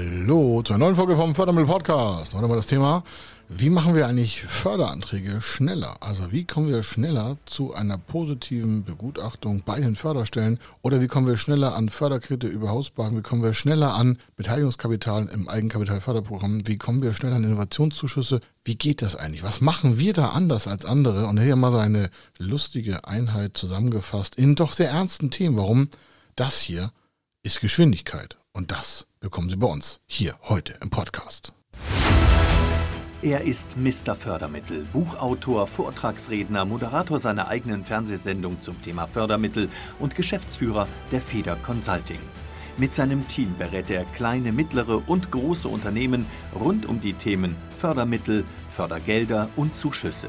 Hallo zur neuen Folge vom Fördermittel Podcast. Heute mal das Thema, wie machen wir eigentlich Förderanträge schneller? Also wie kommen wir schneller zu einer positiven Begutachtung bei den Förderstellen? Oder wie kommen wir schneller an Förderkredite über Hausbanken? Wie kommen wir schneller an Beteiligungskapital im Eigenkapitalförderprogramm? Wie kommen wir schneller an Innovationszuschüsse? Wie geht das eigentlich? Was machen wir da anders als andere? Und hier mal so eine lustige Einheit zusammengefasst in doch sehr ernsten Themen. Warum? Das hier ist Geschwindigkeit. Und das bekommen Sie bei uns hier heute im Podcast. Er ist Mr. Fördermittel, Buchautor, Vortragsredner, Moderator seiner eigenen Fernsehsendung zum Thema Fördermittel und Geschäftsführer der Feder Consulting. Mit seinem Team berät er kleine, mittlere und große Unternehmen rund um die Themen Fördermittel, Fördergelder und Zuschüsse.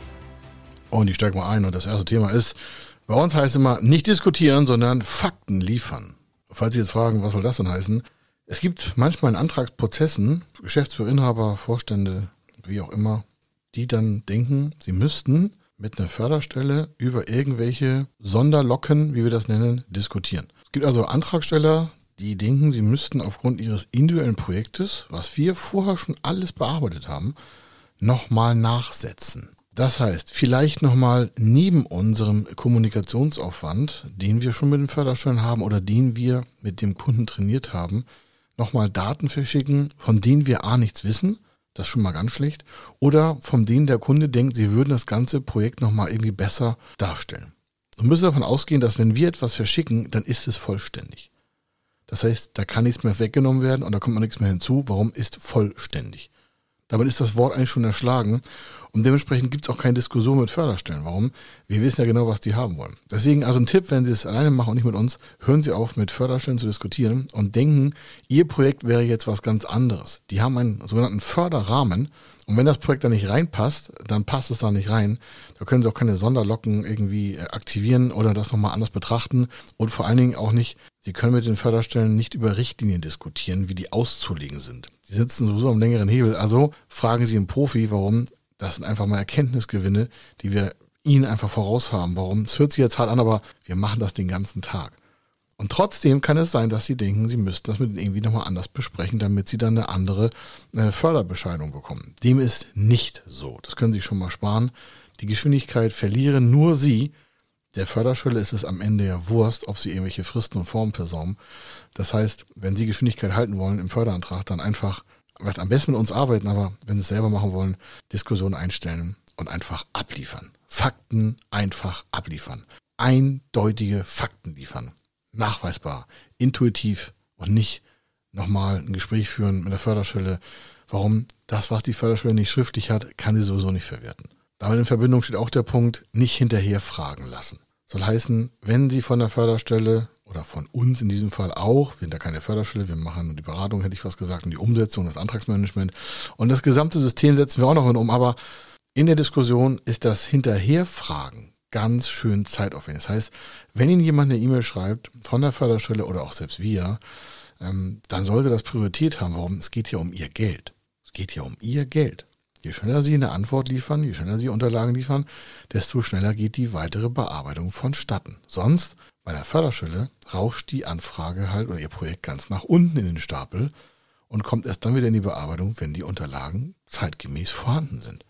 Und ich steige mal ein und das erste Thema ist, bei uns heißt immer nicht diskutieren, sondern Fakten liefern. Falls Sie jetzt fragen, was soll das denn heißen? Es gibt manchmal in Antragsprozessen Geschäftsführer, Inhaber, Vorstände, wie auch immer, die dann denken, sie müssten mit einer Förderstelle über irgendwelche Sonderlocken, wie wir das nennen, diskutieren. Es gibt also Antragsteller, die denken, sie müssten aufgrund ihres individuellen Projektes, was wir vorher schon alles bearbeitet haben, nochmal nachsetzen. Das heißt, vielleicht nochmal neben unserem Kommunikationsaufwand, den wir schon mit den Förderstellen haben oder den wir mit dem Kunden trainiert haben, nochmal Daten verschicken, von denen wir A nichts wissen, das ist schon mal ganz schlecht, oder von denen der Kunde denkt, sie würden das ganze Projekt nochmal irgendwie besser darstellen. Wir müssen davon ausgehen, dass wenn wir etwas verschicken, dann ist es vollständig. Das heißt, da kann nichts mehr weggenommen werden und da kommt man nichts mehr hinzu. Warum ist vollständig? Damit ist das Wort eigentlich schon erschlagen. Und dementsprechend gibt es auch keine Diskussion mit Förderstellen. Warum? Wir wissen ja genau, was die haben wollen. Deswegen also ein Tipp, wenn Sie es alleine machen und nicht mit uns, hören Sie auf, mit Förderstellen zu diskutieren und denken, Ihr Projekt wäre jetzt was ganz anderes. Die haben einen sogenannten Förderrahmen. Und wenn das Projekt da nicht reinpasst, dann passt es da nicht rein. Da können Sie auch keine Sonderlocken irgendwie äh, aktivieren oder das nochmal anders betrachten. Und vor allen Dingen auch nicht, Sie können mit den Förderstellen nicht über Richtlinien diskutieren, wie die auszulegen sind. Die sitzen sowieso am längeren Hebel. Also fragen Sie einen Profi, warum. Das sind einfach mal Erkenntnisgewinne, die wir Ihnen einfach voraus haben. Warum? Es hört sich jetzt hart an, aber wir machen das den ganzen Tag. Und trotzdem kann es sein, dass Sie denken, Sie müssten das mit irgendwie nochmal anders besprechen, damit Sie dann eine andere äh, Förderbescheidung bekommen. Dem ist nicht so. Das können Sie schon mal sparen. Die Geschwindigkeit verlieren nur Sie, der Förderschwelle ist es am Ende ja Wurst, ob sie irgendwelche Fristen und Formen versauen. Das heißt, wenn Sie Geschwindigkeit halten wollen im Förderantrag, dann einfach, vielleicht am besten mit uns arbeiten, aber wenn Sie es selber machen wollen, Diskussion einstellen und einfach abliefern. Fakten einfach abliefern. Eindeutige Fakten liefern. Nachweisbar, intuitiv und nicht nochmal ein Gespräch führen mit der Förderschwelle. Warum? Das, was die Förderschwelle nicht schriftlich hat, kann sie sowieso nicht verwerten. Damit in Verbindung steht auch der Punkt, nicht hinterher fragen lassen. Soll heißen, wenn Sie von der Förderstelle oder von uns in diesem Fall auch, wir sind da keine Förderstelle, wir machen nur die Beratung, hätte ich was gesagt, und die Umsetzung, das Antragsmanagement und das gesamte System setzen wir auch noch um. Aber in der Diskussion ist das Hinterherfragen ganz schön zeitaufwendig. Das heißt, wenn Ihnen jemand eine E-Mail schreibt von der Förderstelle oder auch selbst wir, ähm, dann sollte das Priorität haben. Warum? Es geht hier um Ihr Geld. Es geht hier um Ihr Geld. Je schneller Sie eine Antwort liefern, je schneller Sie Unterlagen liefern, desto schneller geht die weitere Bearbeitung vonstatten. Sonst, bei der Förderstelle, rauscht die Anfrage halt oder Ihr Projekt ganz nach unten in den Stapel und kommt erst dann wieder in die Bearbeitung, wenn die Unterlagen zeitgemäß vorhanden sind.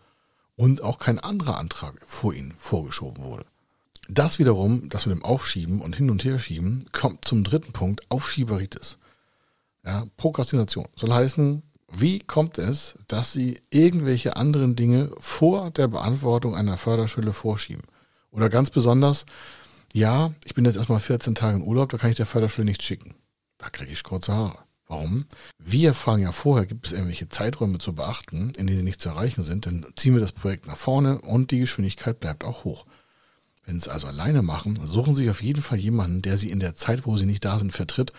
Und auch kein anderer Antrag vor Ihnen vorgeschoben wurde. Das wiederum, das mit dem Aufschieben und Hin- und Herschieben, kommt zum dritten Punkt, Aufschieberitis. Ja, Prokrastination. Soll heißen, wie kommt es, dass Sie irgendwelche anderen Dinge vor der Beantwortung einer Förderschule vorschieben? Oder ganz besonders, ja, ich bin jetzt erstmal 14 Tage in Urlaub, da kann ich der Förderschule nicht schicken. Da kriege ich kurze Haare. Warum? Wir fragen ja vorher, gibt es irgendwelche Zeiträume zu beachten, in denen sie nicht zu erreichen sind, dann ziehen wir das Projekt nach vorne und die Geschwindigkeit bleibt auch hoch. Wenn Sie es also alleine machen, suchen Sie auf jeden Fall jemanden, der Sie in der Zeit, wo Sie nicht da sind, vertritt,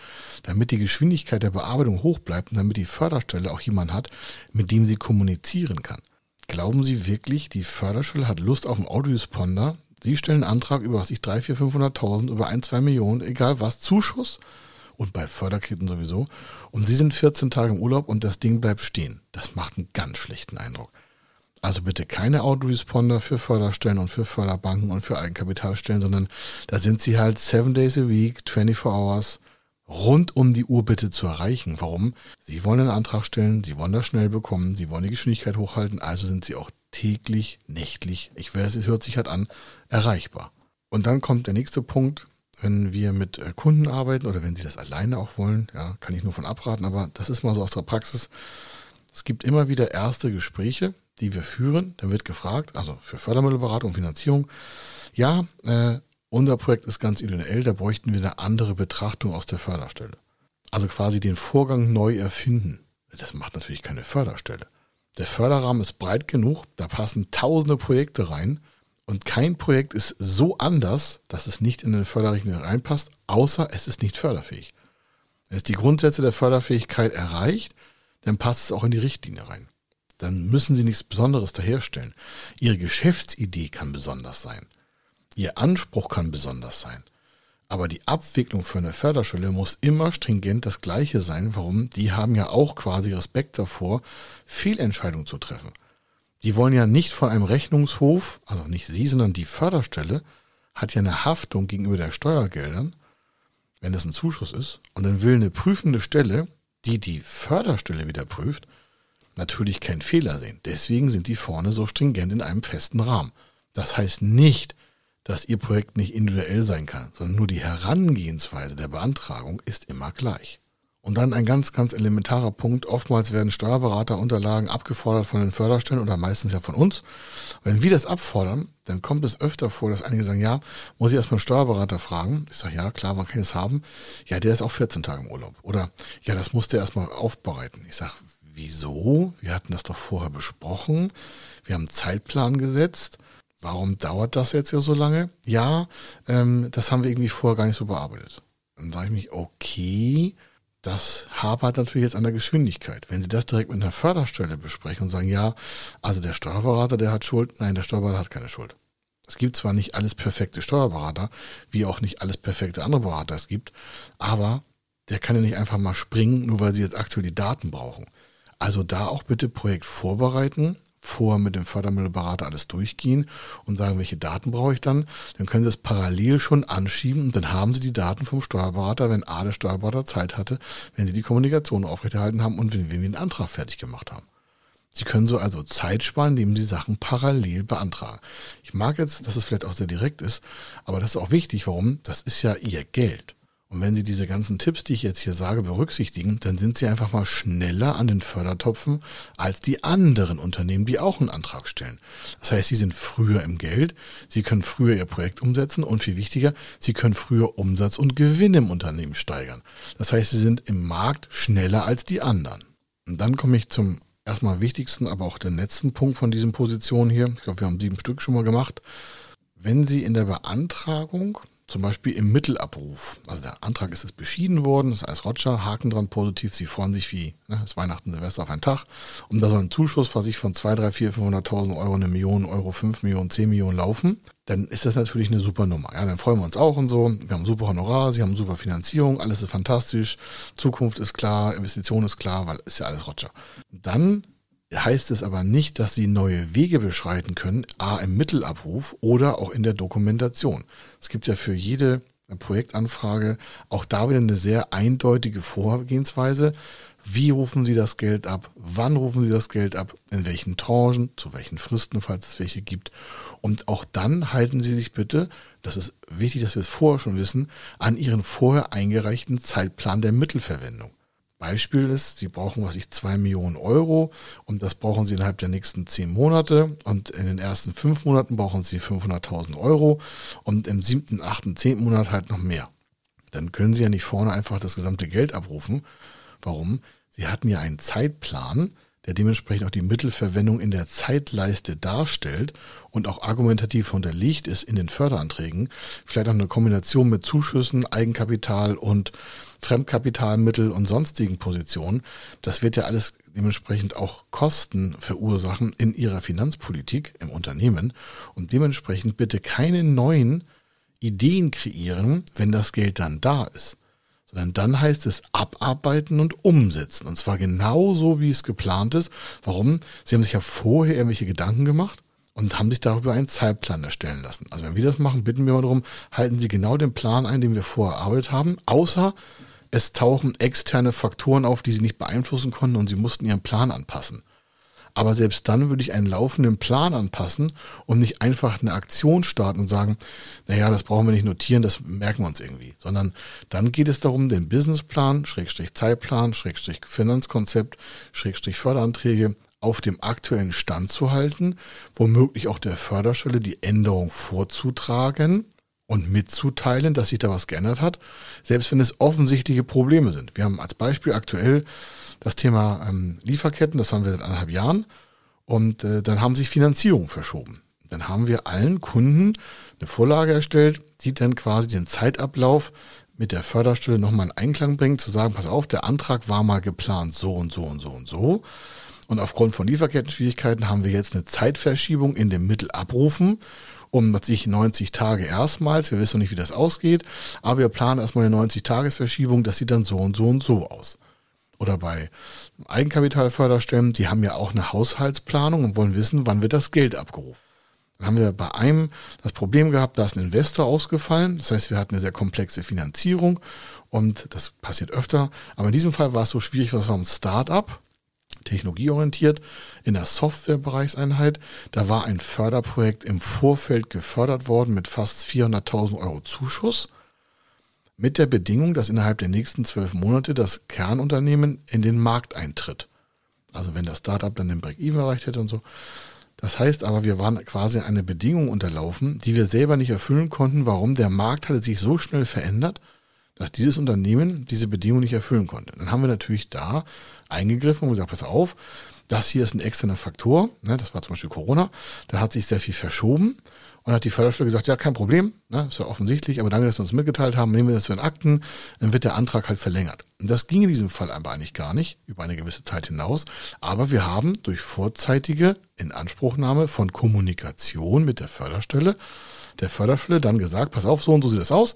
damit die Geschwindigkeit der Bearbeitung hoch bleibt und damit die Förderstelle auch jemanden hat, mit dem sie kommunizieren kann. Glauben Sie wirklich, die Förderstelle hat Lust auf einen Audioresponder? Sie stellen einen Antrag über was ich 3, 4, 500.000, über 1, 2 Millionen, egal was, Zuschuss und bei Förderkitten sowieso. Und Sie sind 14 Tage im Urlaub und das Ding bleibt stehen. Das macht einen ganz schlechten Eindruck. Also bitte keine Autoresponder für Förderstellen und für Förderbanken und für Eigenkapitalstellen, sondern da sind Sie halt seven days a week, 24 hours, rund um die Uhr bitte zu erreichen. Warum? Sie wollen einen Antrag stellen, Sie wollen das schnell bekommen, Sie wollen die Geschwindigkeit hochhalten, also sind Sie auch täglich, nächtlich, ich weiß, es hört sich halt an, erreichbar. Und dann kommt der nächste Punkt, wenn wir mit äh, Kunden arbeiten oder wenn Sie das alleine auch wollen, ja, kann ich nur von abraten, aber das ist mal so aus der Praxis. Es gibt immer wieder erste Gespräche, die wir führen. Dann wird gefragt, also für Fördermittelberatung und Finanzierung, ja, äh, unser Projekt ist ganz individuell, da bräuchten wir eine andere Betrachtung aus der Förderstelle. Also quasi den Vorgang neu erfinden. Das macht natürlich keine Förderstelle. Der Förderrahmen ist breit genug, da passen tausende Projekte rein und kein Projekt ist so anders, dass es nicht in eine Förderrichtlinie reinpasst, außer es ist nicht förderfähig. Wenn es die Grundsätze der Förderfähigkeit erreicht, dann passt es auch in die Richtlinie rein. Dann müssen Sie nichts Besonderes daherstellen. Ihre Geschäftsidee kann besonders sein. Ihr Anspruch kann besonders sein. Aber die Abwicklung für eine Förderschule muss immer stringent das gleiche sein. Warum? Die haben ja auch quasi Respekt davor, Fehlentscheidungen zu treffen. Die wollen ja nicht von einem Rechnungshof, also nicht Sie, sondern die Förderstelle, hat ja eine Haftung gegenüber der Steuergeldern, wenn das ein Zuschuss ist. Und dann will eine prüfende Stelle, die die Förderstelle wieder prüft, natürlich keinen Fehler sehen. Deswegen sind die vorne so stringent in einem festen Rahmen. Das heißt nicht, dass Ihr Projekt nicht individuell sein kann, sondern nur die Herangehensweise der Beantragung ist immer gleich. Und dann ein ganz, ganz elementarer Punkt. Oftmals werden Steuerberaterunterlagen abgefordert von den Förderstellen oder meistens ja von uns. Wenn wir das abfordern, dann kommt es öfter vor, dass einige sagen, ja, muss ich erstmal einen Steuerberater fragen. Ich sage, ja, klar, wann kann das haben? Ja, der ist auch 14 Tage im Urlaub. Oder, ja, das muss der erstmal aufbereiten. Ich sage, wieso? Wir hatten das doch vorher besprochen. Wir haben einen Zeitplan gesetzt warum dauert das jetzt ja so lange? Ja, ähm, das haben wir irgendwie vorher gar nicht so bearbeitet. Dann sage ich mich, okay, das hapert natürlich jetzt an der Geschwindigkeit. Wenn Sie das direkt mit einer Förderstelle besprechen und sagen, ja, also der Steuerberater, der hat Schuld, nein, der Steuerberater hat keine Schuld. Es gibt zwar nicht alles perfekte Steuerberater, wie auch nicht alles perfekte andere Berater es gibt, aber der kann ja nicht einfach mal springen, nur weil Sie jetzt aktuell die Daten brauchen. Also da auch bitte Projekt vorbereiten, vorher mit dem Fördermittelberater alles durchgehen und sagen, welche Daten brauche ich dann. Dann können Sie es parallel schon anschieben und dann haben Sie die Daten vom Steuerberater, wenn A, der Steuerberater Zeit hatte, wenn Sie die Kommunikation aufrechterhalten haben und wenn wir den Antrag fertig gemacht haben. Sie können so also Zeit sparen, indem Sie Sachen parallel beantragen. Ich mag jetzt, dass es vielleicht auch sehr direkt ist, aber das ist auch wichtig. Warum? Das ist ja Ihr Geld. Und wenn Sie diese ganzen Tipps, die ich jetzt hier sage, berücksichtigen, dann sind Sie einfach mal schneller an den Fördertopfen als die anderen Unternehmen, die auch einen Antrag stellen. Das heißt, Sie sind früher im Geld, Sie können früher Ihr Projekt umsetzen und viel wichtiger, Sie können früher Umsatz und Gewinn im Unternehmen steigern. Das heißt, Sie sind im Markt schneller als die anderen. Und dann komme ich zum erstmal wichtigsten, aber auch den letzten Punkt von diesen Positionen hier. Ich glaube, wir haben sieben Stück schon mal gemacht. Wenn Sie in der Beantragung zum Beispiel im Mittelabruf. Also der Antrag ist jetzt beschieden worden, das ist alles Roger, Haken dran, positiv, sie freuen sich wie ne, das Weihnachten, Silvester auf einen Tag. Und da soll ein Zuschuss von sich von 2, 3, 4, 500.000 Euro, eine Million Euro, 5 Millionen, 10 Millionen laufen, dann ist das natürlich eine super Nummer. Ja, dann freuen wir uns auch und so. Wir haben super Honorar, sie haben super Finanzierung, alles ist fantastisch, Zukunft ist klar, Investition ist klar, weil ist ja alles Roger. Dann heißt es aber nicht, dass sie neue Wege beschreiten können, a im Mittelabruf oder auch in der Dokumentation. Es gibt ja für jede Projektanfrage auch da wieder eine sehr eindeutige Vorgehensweise. Wie rufen Sie das Geld ab? Wann rufen Sie das Geld ab? In welchen Tranchen? Zu welchen Fristen, falls es welche gibt? Und auch dann halten Sie sich bitte, das ist wichtig, dass wir es vorher schon wissen, an Ihren vorher eingereichten Zeitplan der Mittelverwendung. Beispiel ist, Sie brauchen, was ich, zwei Millionen Euro und das brauchen Sie innerhalb der nächsten zehn Monate und in den ersten fünf Monaten brauchen Sie 500.000 Euro und im siebten, achten, zehnten Monat halt noch mehr. Dann können Sie ja nicht vorne einfach das gesamte Geld abrufen. Warum? Sie hatten ja einen Zeitplan, der dementsprechend auch die Mittelverwendung in der Zeitleiste darstellt und auch argumentativ unterlegt ist in den Förderanträgen, vielleicht auch eine Kombination mit Zuschüssen, Eigenkapital und Fremdkapitalmittel und sonstigen Positionen, das wird ja alles dementsprechend auch Kosten verursachen in ihrer Finanzpolitik im Unternehmen. Und dementsprechend bitte keine neuen Ideen kreieren, wenn das Geld dann da ist sondern dann heißt es abarbeiten und umsetzen. Und zwar genauso, wie es geplant ist. Warum? Sie haben sich ja vorher irgendwelche Gedanken gemacht und haben sich darüber einen Zeitplan erstellen lassen. Also wenn wir das machen, bitten wir mal darum, halten Sie genau den Plan ein, den wir vorher erarbeitet haben, außer es tauchen externe Faktoren auf, die Sie nicht beeinflussen konnten und Sie mussten Ihren Plan anpassen. Aber selbst dann würde ich einen laufenden Plan anpassen und nicht einfach eine Aktion starten und sagen, naja, das brauchen wir nicht notieren, das merken wir uns irgendwie. Sondern dann geht es darum, den Businessplan, Schrägstrich Zeitplan, Schrägstrich Finanzkonzept, Schrägstrich Förderanträge auf dem aktuellen Stand zu halten, womöglich auch der Förderstelle die Änderung vorzutragen und mitzuteilen, dass sich da was geändert hat, selbst wenn es offensichtliche Probleme sind. Wir haben als Beispiel aktuell das Thema ähm, Lieferketten, das haben wir seit anderthalb Jahren. Und äh, dann haben sich Finanzierungen verschoben. Dann haben wir allen Kunden eine Vorlage erstellt, die dann quasi den Zeitablauf mit der Förderstelle nochmal in Einklang bringt, zu sagen, pass auf, der Antrag war mal geplant so und so und so und so. Und aufgrund von Lieferketten-Schwierigkeiten haben wir jetzt eine Zeitverschiebung in dem Mittelabrufen um sich 90 Tage erstmals. Wir wissen noch nicht, wie das ausgeht, aber wir planen erstmal eine 90-Tages-Verschiebung. Das sieht dann so und so und so aus oder bei Eigenkapitalförderstellen, die haben ja auch eine Haushaltsplanung und wollen wissen, wann wird das Geld abgerufen. Dann haben wir bei einem das Problem gehabt, da ist ein Investor ausgefallen. Das heißt, wir hatten eine sehr komplexe Finanzierung und das passiert öfter. Aber in diesem Fall war es so schwierig, was war ein Start-up, technologieorientiert, in der Softwarebereichseinheit. Da war ein Förderprojekt im Vorfeld gefördert worden mit fast 400.000 Euro Zuschuss mit der Bedingung, dass innerhalb der nächsten zwölf Monate das Kernunternehmen in den Markt eintritt. Also wenn das Startup dann den Break-Even erreicht hätte und so. Das heißt aber, wir waren quasi eine Bedingung unterlaufen, die wir selber nicht erfüllen konnten. Warum? Der Markt hatte sich so schnell verändert, dass dieses Unternehmen diese Bedingung nicht erfüllen konnte. Dann haben wir natürlich da eingegriffen und gesagt, pass auf, das hier ist ein externer Faktor. Ne, das war zum Beispiel Corona. Da hat sich sehr viel verschoben. Und hat die Förderstelle gesagt, ja, kein Problem, ne, ist ja offensichtlich, aber danke, dass Sie uns mitgeteilt haben, nehmen wir das für in Akten, dann wird der Antrag halt verlängert. Und das ging in diesem Fall aber eigentlich gar nicht, über eine gewisse Zeit hinaus. Aber wir haben durch vorzeitige Inanspruchnahme von Kommunikation mit der Förderstelle, der Förderstelle dann gesagt, pass auf, so und so sieht das aus,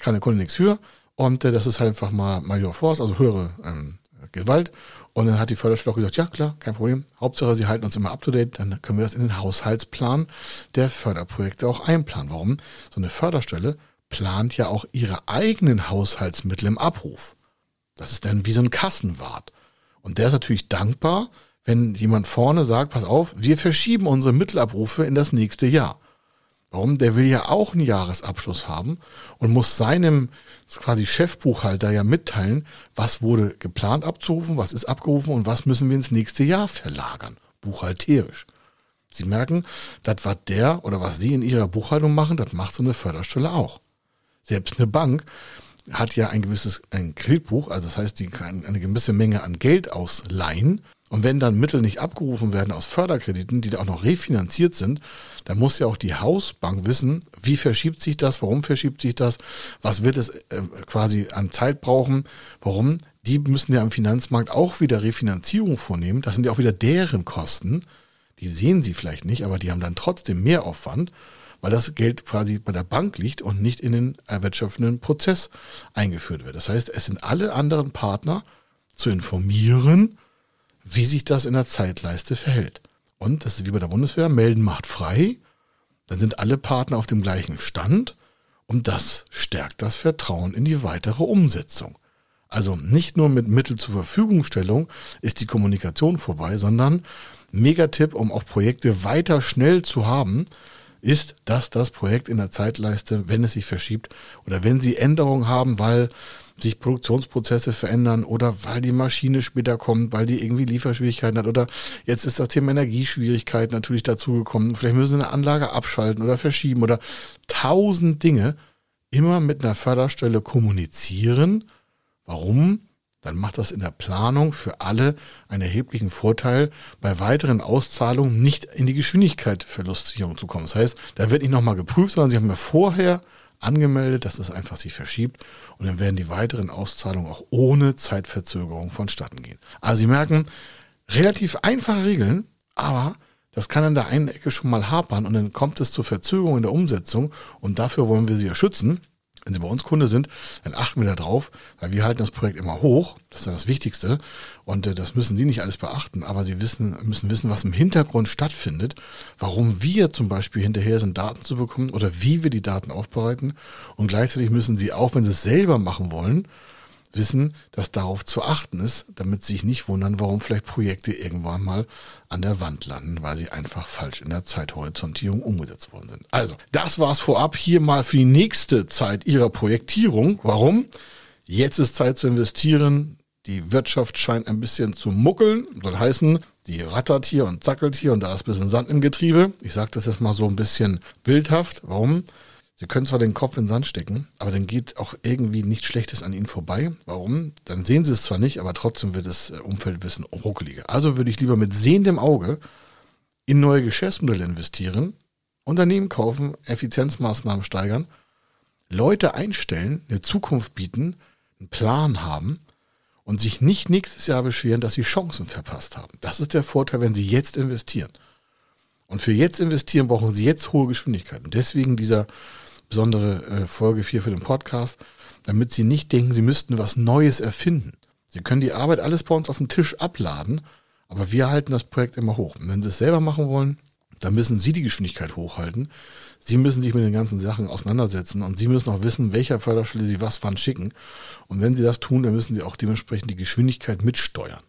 kann der Kunde nichts für. Und äh, das ist halt einfach mal Major Force, also höhere ähm, Gewalt. Und dann hat die Förderstelle auch gesagt, ja klar, kein Problem. Hauptsache, sie halten uns immer up to date, dann können wir das in den Haushaltsplan der Förderprojekte auch einplanen. Warum? So eine Förderstelle plant ja auch ihre eigenen Haushaltsmittel im Abruf. Das ist dann wie so ein Kassenwart. Und der ist natürlich dankbar, wenn jemand vorne sagt, pass auf, wir verschieben unsere Mittelabrufe in das nächste Jahr. Warum? Der will ja auch einen Jahresabschluss haben und muss seinem quasi Chefbuchhalter ja mitteilen, was wurde geplant abzurufen, was ist abgerufen und was müssen wir ins nächste Jahr verlagern, buchhalterisch. Sie merken, das was der oder was Sie in Ihrer Buchhaltung machen, das macht so eine Förderstelle auch. Selbst eine Bank hat ja ein gewisses ein Kreditbuch, also das heißt, die kann eine gewisse Menge an Geld ausleihen und wenn dann Mittel nicht abgerufen werden aus Förderkrediten, die da auch noch refinanziert sind, dann muss ja auch die Hausbank wissen, wie verschiebt sich das, warum verschiebt sich das, was wird es äh, quasi an Zeit brauchen, warum. Die müssen ja am Finanzmarkt auch wieder Refinanzierung vornehmen. Das sind ja auch wieder deren Kosten. Die sehen sie vielleicht nicht, aber die haben dann trotzdem mehr Aufwand, weil das Geld quasi bei der Bank liegt und nicht in den erwirtschaftenden Prozess eingeführt wird. Das heißt, es sind alle anderen Partner zu informieren, wie sich das in der Zeitleiste verhält. Und das ist wie bei der Bundeswehr, melden macht frei, dann sind alle Partner auf dem gleichen Stand und das stärkt das Vertrauen in die weitere Umsetzung. Also nicht nur mit Mittel zur Verfügungstellung ist die Kommunikation vorbei, sondern Megatipp, um auch Projekte weiter schnell zu haben, ist, dass das Projekt in der Zeitleiste, wenn es sich verschiebt oder wenn sie Änderungen haben, weil sich Produktionsprozesse verändern oder weil die Maschine später kommt, weil die irgendwie Lieferschwierigkeiten hat oder jetzt ist das Thema Energieschwierigkeit natürlich dazugekommen. Vielleicht müssen sie eine Anlage abschalten oder verschieben oder tausend Dinge immer mit einer Förderstelle kommunizieren. Warum? dann macht das in der Planung für alle einen erheblichen Vorteil, bei weiteren Auszahlungen nicht in die Geschwindigkeitsverlustsicherung zu kommen. Das heißt, da wird nicht nochmal geprüft, sondern Sie haben ja vorher angemeldet, dass es einfach sich verschiebt und dann werden die weiteren Auszahlungen auch ohne Zeitverzögerung vonstatten gehen. Also Sie merken, relativ einfache Regeln, aber das kann an der einen Ecke schon mal hapern und dann kommt es zur Verzögerung in der Umsetzung und dafür wollen wir Sie ja schützen. Wenn Sie bei uns Kunde sind, dann achten wir da drauf, weil wir halten das Projekt immer hoch. Das ist ja das Wichtigste. Und äh, das müssen Sie nicht alles beachten, aber Sie wissen, müssen wissen, was im Hintergrund stattfindet, warum wir zum Beispiel hinterher sind, Daten zu bekommen oder wie wir die Daten aufbereiten. Und gleichzeitig müssen Sie auch, wenn Sie es selber machen wollen, wissen, dass darauf zu achten ist, damit sie sich nicht wundern, warum vielleicht Projekte irgendwann mal an der Wand landen, weil sie einfach falsch in der Zeithorizontierung umgesetzt worden sind. Also, das war's vorab hier mal für die nächste Zeit Ihrer Projektierung. Warum? Jetzt ist Zeit zu investieren. Die Wirtschaft scheint ein bisschen zu muckeln. Soll heißen, die rattert hier und zackelt hier und da ist ein bisschen Sand im Getriebe. Ich sage das jetzt mal so ein bisschen bildhaft. Warum? Sie können zwar den Kopf in den Sand stecken, aber dann geht auch irgendwie nichts Schlechtes an Ihnen vorbei. Warum? Dann sehen Sie es zwar nicht, aber trotzdem wird das äh, Umfeld ein ruckeliger. Also würde ich lieber mit sehendem Auge in neue Geschäftsmodelle investieren, Unternehmen kaufen, Effizienzmaßnahmen steigern, Leute einstellen, eine Zukunft bieten, einen Plan haben und sich nicht nächstes Jahr beschweren, dass sie Chancen verpasst haben. Das ist der Vorteil, wenn Sie jetzt investieren. Und für jetzt investieren brauchen Sie jetzt hohe Geschwindigkeiten. Deswegen dieser besondere äh, Folge 4 für den Podcast, damit Sie nicht denken, Sie müssten was Neues erfinden. Sie können die Arbeit alles bei uns auf dem Tisch abladen, aber wir halten das Projekt immer hoch. Und wenn Sie es selber machen wollen, dann müssen Sie die Geschwindigkeit hochhalten. Sie müssen sich mit den ganzen Sachen auseinandersetzen und Sie müssen auch wissen, welcher Förderstelle Sie was wann schicken. Und wenn Sie das tun, dann müssen Sie auch dementsprechend die Geschwindigkeit mitsteuern.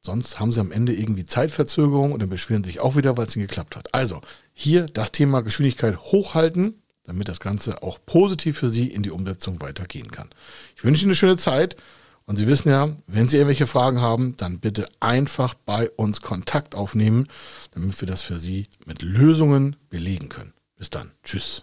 Sonst haben Sie am Ende irgendwie Zeitverzögerung und dann beschweren Sie sich auch wieder, weil es nicht geklappt hat. Also hier das Thema Geschwindigkeit hochhalten damit das Ganze auch positiv für Sie in die Umsetzung weitergehen kann. Ich wünsche Ihnen eine schöne Zeit und Sie wissen ja, wenn Sie irgendwelche Fragen haben, dann bitte einfach bei uns Kontakt aufnehmen, damit wir das für Sie mit Lösungen belegen können. Bis dann. Tschüss.